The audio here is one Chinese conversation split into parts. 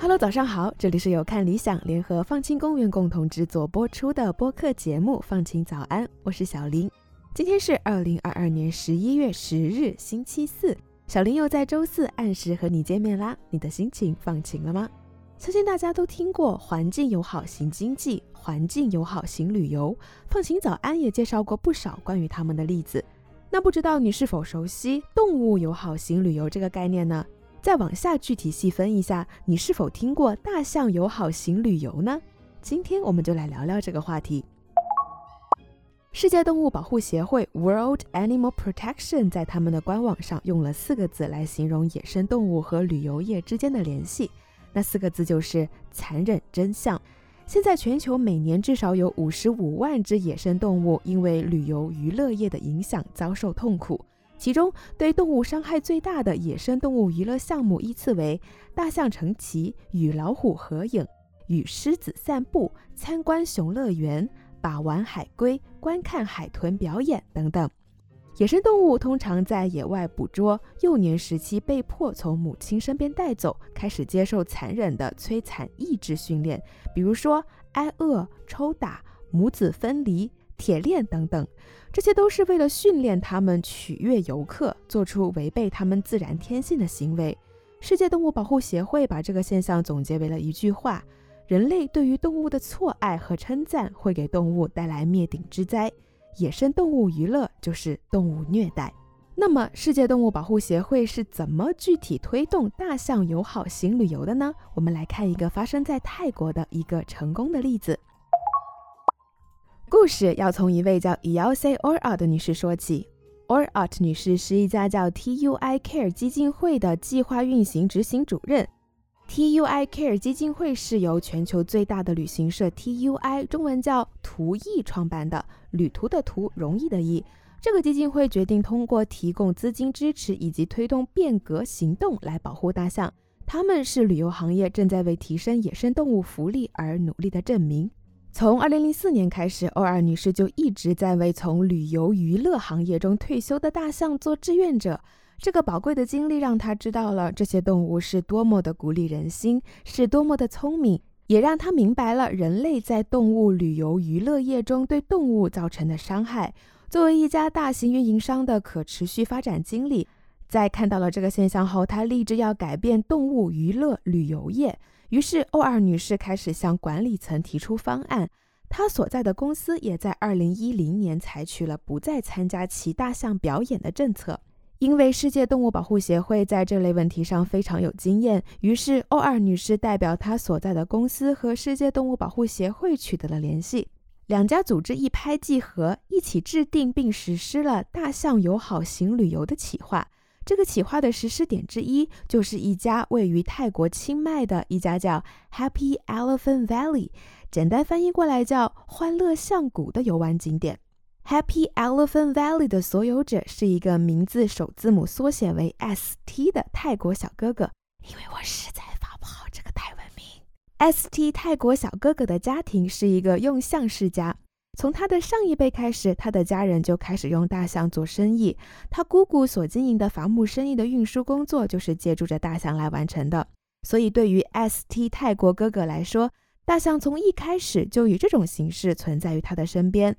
Hello，早上好，这里是由看理想联合放晴公园共同制作播出的播客节目《放晴早安》，我是小林。今天是二零二二年十一月十日，星期四。小林又在周四按时和你见面啦，你的心情放晴了吗？相信大家都听过环境友好型经济、环境友好型旅游，放晴早安也介绍过不少关于他们的例子。那不知道你是否熟悉动物友好型旅游这个概念呢？再往下具体细分一下，你是否听过大象友好型旅游呢？今天我们就来聊聊这个话题。世界动物保护协会 （World Animal Protection） 在他们的官网上用了四个字来形容野生动物和旅游业之间的联系，那四个字就是“残忍真相”。现在全球每年至少有五十五万只野生动物因为旅游娱乐业的影响遭受痛苦，其中对动物伤害最大的野生动物娱乐项目依次为大象成骑、与老虎合影、与狮子散步、参观熊乐园。把玩海龟、观看海豚表演等等。野生动物通常在野外捕捉，幼年时期被迫从母亲身边带走，开始接受残忍的摧残意志训练，比如说挨饿、抽打、母子分离、铁链等等。这些都是为了训练它们取悦游客，做出违背它们自然天性的行为。世界动物保护协会把这个现象总结为了一句话。人类对于动物的错爱和称赞会给动物带来灭顶之灾，野生动物娱乐就是动物虐待。那么，世界动物保护协会是怎么具体推动大象友好型旅游的呢？我们来看一个发生在泰国的一个成功的例子。故事要从一位叫 Yose Orat 的女士说起。Orat 女士是一家叫 TUI Care 基金会的计划运行执行主任。TUI Care 基金会是由全球最大的旅行社 TUI（ 中文叫途易）创办的，旅途的途，容易的易。这个基金会决定通过提供资金支持以及推动变革行动来保护大象。他们是旅游行业正在为提升野生动物福利而努力的证明。从2004年开始，欧尔女士就一直在为从旅游娱乐行业中退休的大象做志愿者。这个宝贵的经历让他知道了这些动物是多么的鼓励人心，是多么的聪明，也让他明白了人类在动物旅游娱乐业中对动物造成的伤害。作为一家大型运营商的可持续发展经理，在看到了这个现象后，他立志要改变动物娱乐旅游业。于是，欧尔女士开始向管理层提出方案。她所在的公司也在2010年采取了不再参加骑大象表演的政策。因为世界动物保护协会在这类问题上非常有经验，于是欧尔女士代表她所在的公司和世界动物保护协会取得了联系，两家组织一拍即合，一起制定并实施了大象友好型旅游的企划。这个企划的实施点之一，就是一家位于泰国清迈的一家叫 Happy Elephant Valley，简单翻译过来叫欢乐象谷的游玩景点。Happy Elephant Valley 的所有者是一个名字首字母缩写为 ST 的泰国小哥哥，因为我实在发不好这个泰文名。ST 泰国小哥哥的家庭是一个用象世家，从他的上一辈开始，他的家人就开始用大象做生意。他姑姑所经营的伐木生意的运输工作就是借助着大象来完成的。所以，对于 ST 泰国哥哥来说，大象从一开始就以这种形式存在于他的身边。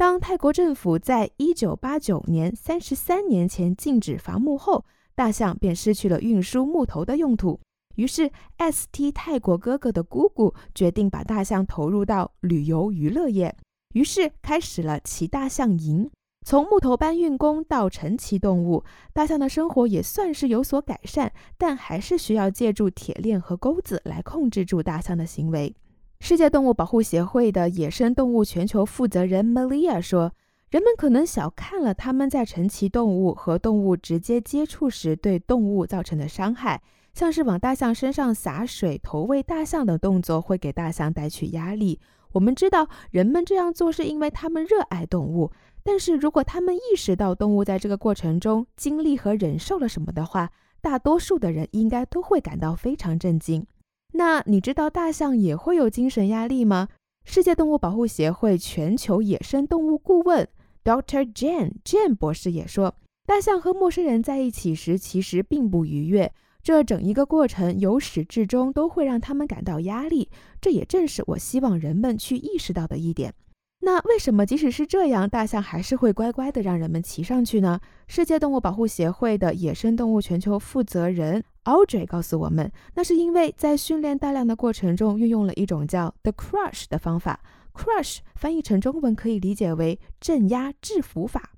当泰国政府在一九八九年三十三年前禁止伐木后，大象便失去了运输木头的用途。于是，ST 泰国哥哥的姑姑决定把大象投入到旅游娱乐业，于是开始了骑大象营。从木头搬运工到乘骑动物，大象的生活也算是有所改善，但还是需要借助铁链和钩子来控制住大象的行为。世界动物保护协会的野生动物全球负责人 Malia 说：“人们可能小看了他们在乘骑动物和动物直接接触时对动物造成的伤害，像是往大象身上洒水、投喂大象等动作会给大象带去压力。我们知道人们这样做是因为他们热爱动物，但是如果他们意识到动物在这个过程中经历和忍受了什么的话，大多数的人应该都会感到非常震惊。”那你知道大象也会有精神压力吗？世界动物保护协会全球野生动物顾问 Dr. Jane Jane 博士也说，大象和陌生人在一起时其实并不愉悦，这整一个过程由始至终都会让他们感到压力。这也正是我希望人们去意识到的一点。那为什么即使是这样，大象还是会乖乖的让人们骑上去呢？世界动物保护协会的野生动物全球负责人 Audrey 告诉我们，那是因为在训练大量的过程中，运用了一种叫 The Crush 的方法。Crush 翻译成中文可以理解为镇压、制服法。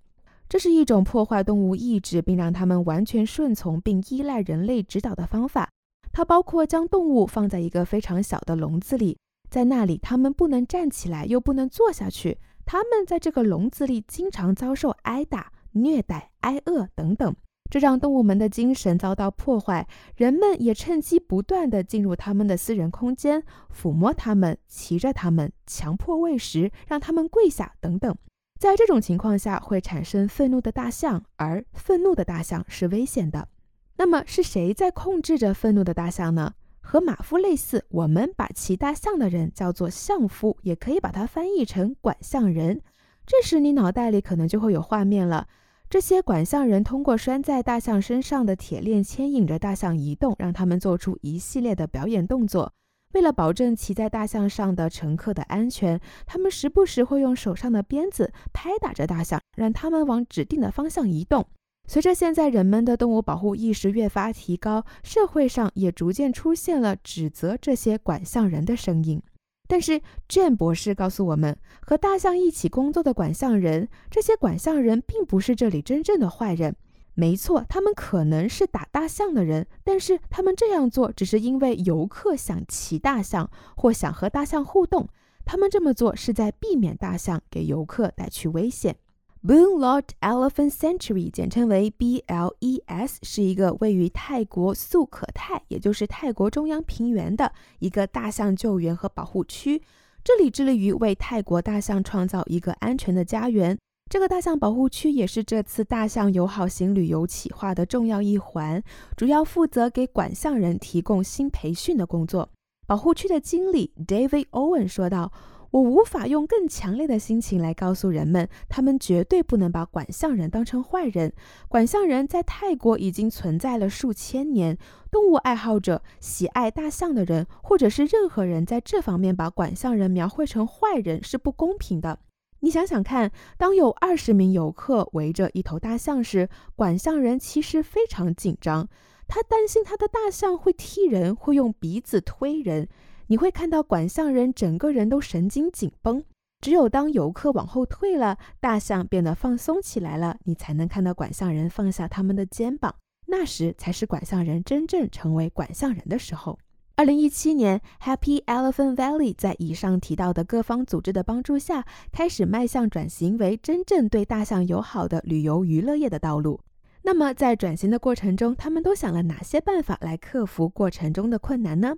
这是一种破坏动物意志，并让它们完全顺从并依赖人类指导的方法。它包括将动物放在一个非常小的笼子里。在那里，他们不能站起来，又不能坐下去。他们在这个笼子里经常遭受挨打、虐待、挨饿等等，这让动物们的精神遭到破坏。人们也趁机不断地进入他们的私人空间，抚摸他们，骑着他们，强迫喂食，让他们跪下等等。在这种情况下，会产生愤怒的大象，而愤怒的大象是危险的。那么，是谁在控制着愤怒的大象呢？和马夫类似，我们把骑大象的人叫做相夫，也可以把它翻译成管象人。这时你脑袋里可能就会有画面了。这些管象人通过拴在大象身上的铁链牵引着大象移动，让他们做出一系列的表演动作。为了保证骑在大象上的乘客的安全，他们时不时会用手上的鞭子拍打着大象，让他们往指定的方向移动。随着现在人们的动物保护意识越发提高，社会上也逐渐出现了指责这些管象人的声音。但是，Jane 博士告诉我们，和大象一起工作的管象人，这些管象人并不是这里真正的坏人。没错，他们可能是打大象的人，但是他们这样做只是因为游客想骑大象或想和大象互动。他们这么做是在避免大象给游客带去危险。Boonlot Elephant Sanctuary，简称为 BLES，是一个位于泰国素可泰，也就是泰国中央平原的一个大象救援和保护区。这里致力于为泰国大象创造一个安全的家园。这个大象保护区也是这次大象友好型旅游企划的重要一环，主要负责给管象人提供新培训的工作。保护区的经理 David Owen 说道。我无法用更强烈的心情来告诉人们，他们绝对不能把管象人当成坏人。管象人在泰国已经存在了数千年。动物爱好者、喜爱大象的人，或者是任何人在这方面把管象人描绘成坏人是不公平的。你想想看，当有二十名游客围着一头大象时，管象人其实非常紧张，他担心他的大象会踢人，会用鼻子推人。你会看到管象人整个人都神经紧绷，只有当游客往后退了，大象变得放松起来了，你才能看到管象人放下他们的肩膀。那时才是管象人真正成为管象人的时候。二零一七年，Happy Elephant Valley 在以上提到的各方组织的帮助下，开始迈向转型为真正对大象友好的旅游娱乐业的道路。那么，在转型的过程中，他们都想了哪些办法来克服过程中的困难呢？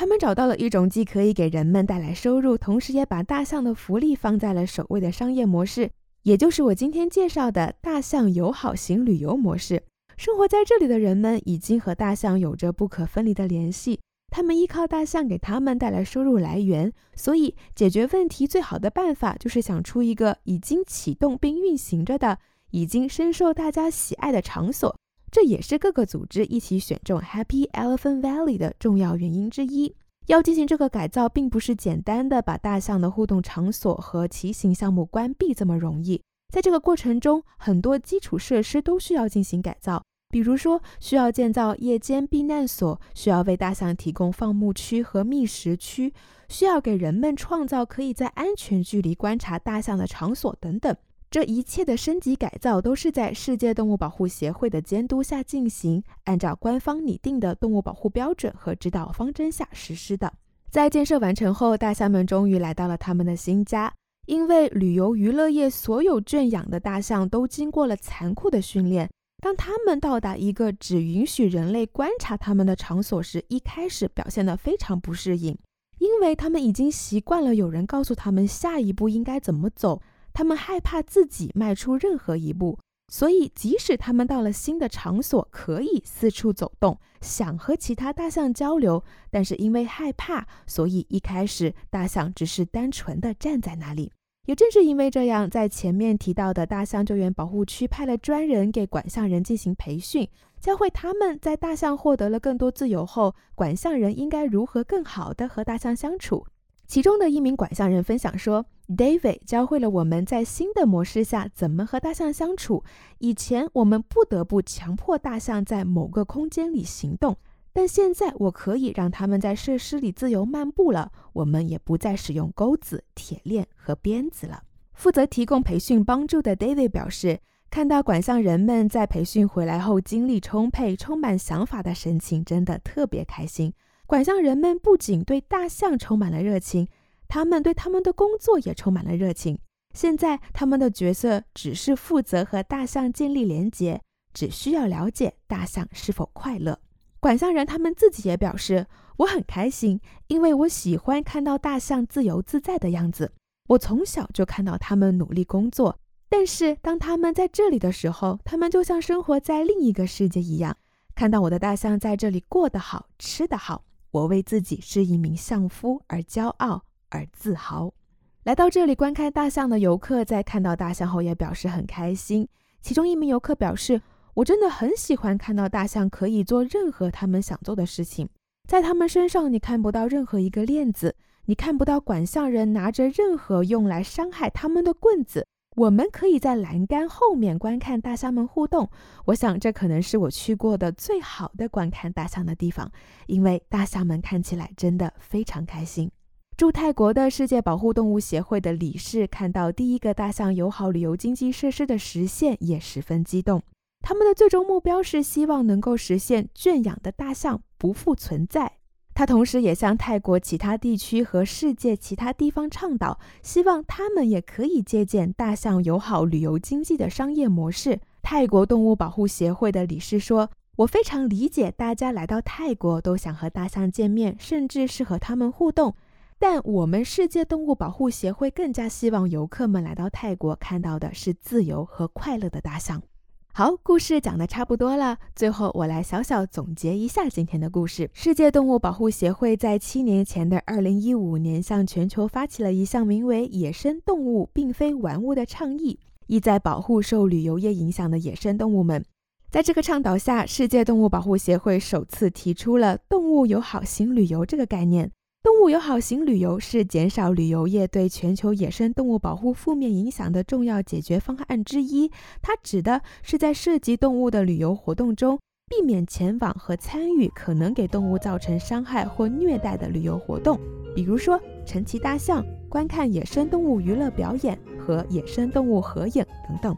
他们找到了一种既可以给人们带来收入，同时也把大象的福利放在了首位的商业模式，也就是我今天介绍的大象友好型旅游模式。生活在这里的人们已经和大象有着不可分离的联系，他们依靠大象给他们带来收入来源，所以解决问题最好的办法就是想出一个已经启动并运行着的、已经深受大家喜爱的场所。这也是各个组织一起选中 Happy Elephant Valley 的重要原因之一。要进行这个改造，并不是简单的把大象的互动场所和骑行项目关闭这么容易。在这个过程中，很多基础设施都需要进行改造，比如说需要建造夜间避难所，需要为大象提供放牧区和觅食区，需要给人们创造可以在安全距离观察大象的场所等等。这一切的升级改造都是在世界动物保护协会的监督下进行，按照官方拟定的动物保护标准和指导方针下实施的。在建设完成后，大象们终于来到了他们的新家。因为旅游娱乐业所有圈养的大象都经过了残酷的训练，当他们到达一个只允许人类观察他们的场所时，一开始表现得非常不适应，因为他们已经习惯了有人告诉他们下一步应该怎么走。他们害怕自己迈出任何一步，所以即使他们到了新的场所，可以四处走动，想和其他大象交流，但是因为害怕，所以一开始大象只是单纯的站在那里。也正是因为这样，在前面提到的大象救援保护区派了专人给管象人进行培训，教会他们在大象获得了更多自由后，管象人应该如何更好的和大象相处。其中的一名管象人分享说：“David 教会了我们在新的模式下怎么和大象相处。以前我们不得不强迫大象在某个空间里行动。”但现在我可以让它们在设施里自由漫步了。我们也不再使用钩子、铁链和鞭子了。负责提供培训帮助的 David 表示，看到管象人们在培训回来后精力充沛、充满想法的神情，真的特别开心。管象人们不仅对大象充满了热情，他们对他们的工作也充满了热情。现在他们的角色只是负责和大象建立连结，只需要了解大象是否快乐。管象人他们自己也表示，我很开心，因为我喜欢看到大象自由自在的样子。我从小就看到他们努力工作，但是当他们在这里的时候，他们就像生活在另一个世界一样。看到我的大象在这里过得好，吃得好，我为自己是一名象夫而骄傲而自豪。来到这里观看大象的游客在看到大象后也表示很开心。其中一名游客表示。我真的很喜欢看到大象可以做任何他们想做的事情，在他们身上你看不到任何一个链子，你看不到管象人拿着任何用来伤害他们的棍子。我们可以在栏杆后面观看大象们互动，我想这可能是我去过的最好的观看大象的地方，因为大象们看起来真的非常开心。驻泰国的世界保护动物协会的理事看到第一个大象友好旅游经济设施的实现，也十分激动。他们的最终目标是希望能够实现圈养的大象不复存在。他同时也向泰国其他地区和世界其他地方倡导，希望他们也可以借鉴大象友好旅游经济的商业模式。泰国动物保护协会的理事说：“我非常理解大家来到泰国都想和大象见面，甚至是和他们互动。但我们世界动物保护协会更加希望游客们来到泰国看到的是自由和快乐的大象。”好，故事讲的差不多了。最后，我来小小总结一下今天的故事。世界动物保护协会在七年前的二零一五年，向全球发起了一项名为“野生动物并非玩物”的倡议，意在保护受旅游业影响的野生动物们。在这个倡导下，世界动物保护协会首次提出了“动物友好型旅游”这个概念。动物友好型旅游是减少旅游业对全球野生动物保护负面影响的重要解决方案之一。它指的是在涉及动物的旅游活动中，避免前往和参与可能给动物造成伤害或虐待的旅游活动，比如说乘骑大象、观看野生动物娱乐表演和野生动物合影等等。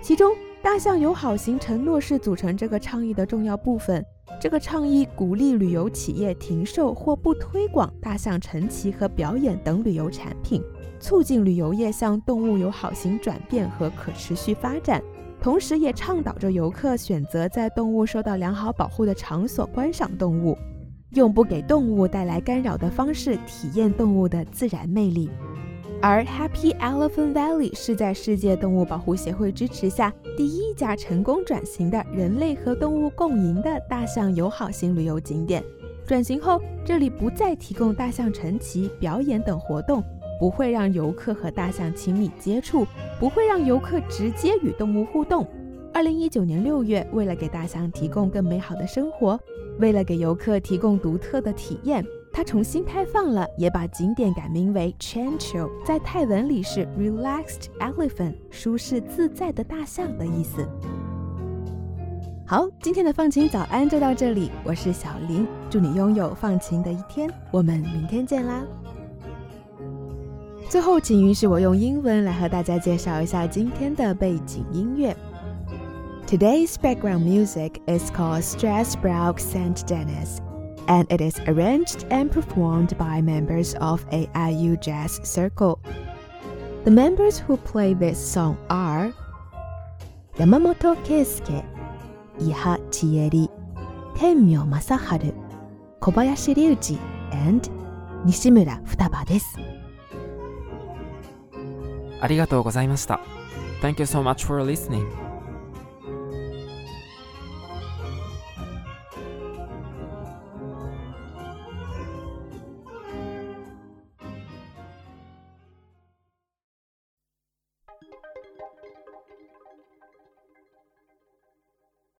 其中，大象友好型承诺是组成这个倡议的重要部分。这个倡议鼓励旅游企业停售或不推广大象乘骑和表演等旅游产品，促进旅游业向动物友好型转变和可持续发展。同时，也倡导着游客选择在动物受到良好保护的场所观赏动物，用不给动物带来干扰的方式体验动物的自然魅力。而 Happy Elephant Valley 是在世界动物保护协会支持下第一家成功转型的人类和动物共赢的大象友好型旅游景点。转型后，这里不再提供大象乘骑、表演等活动，不会让游客和大象亲密接触，不会让游客直接与动物互动。二零一九年六月，为了给大象提供更美好的生活，为了给游客提供独特的体验。它重新开放了，也把景点改名为 Chancho，在泰文里是 Relaxed Elephant，舒适自在的大象的意思。好，今天的放晴早安就到这里，我是小林，祝你拥有放晴的一天，我们明天见啦。最后，请允许我用英文来和大家介绍一下今天的背景音乐。Today's background music is called Strasbourg Saint Denis. and it is arranged and performed by members of AIU Jazz Circle. The members who play this song are Yamamoto Keisuke, Iha Chieri, Tenmyo Masaharu, Kobayashi Ryuji, and Nishimura Futaba です。ありがとうございました。Thank you so much for listening.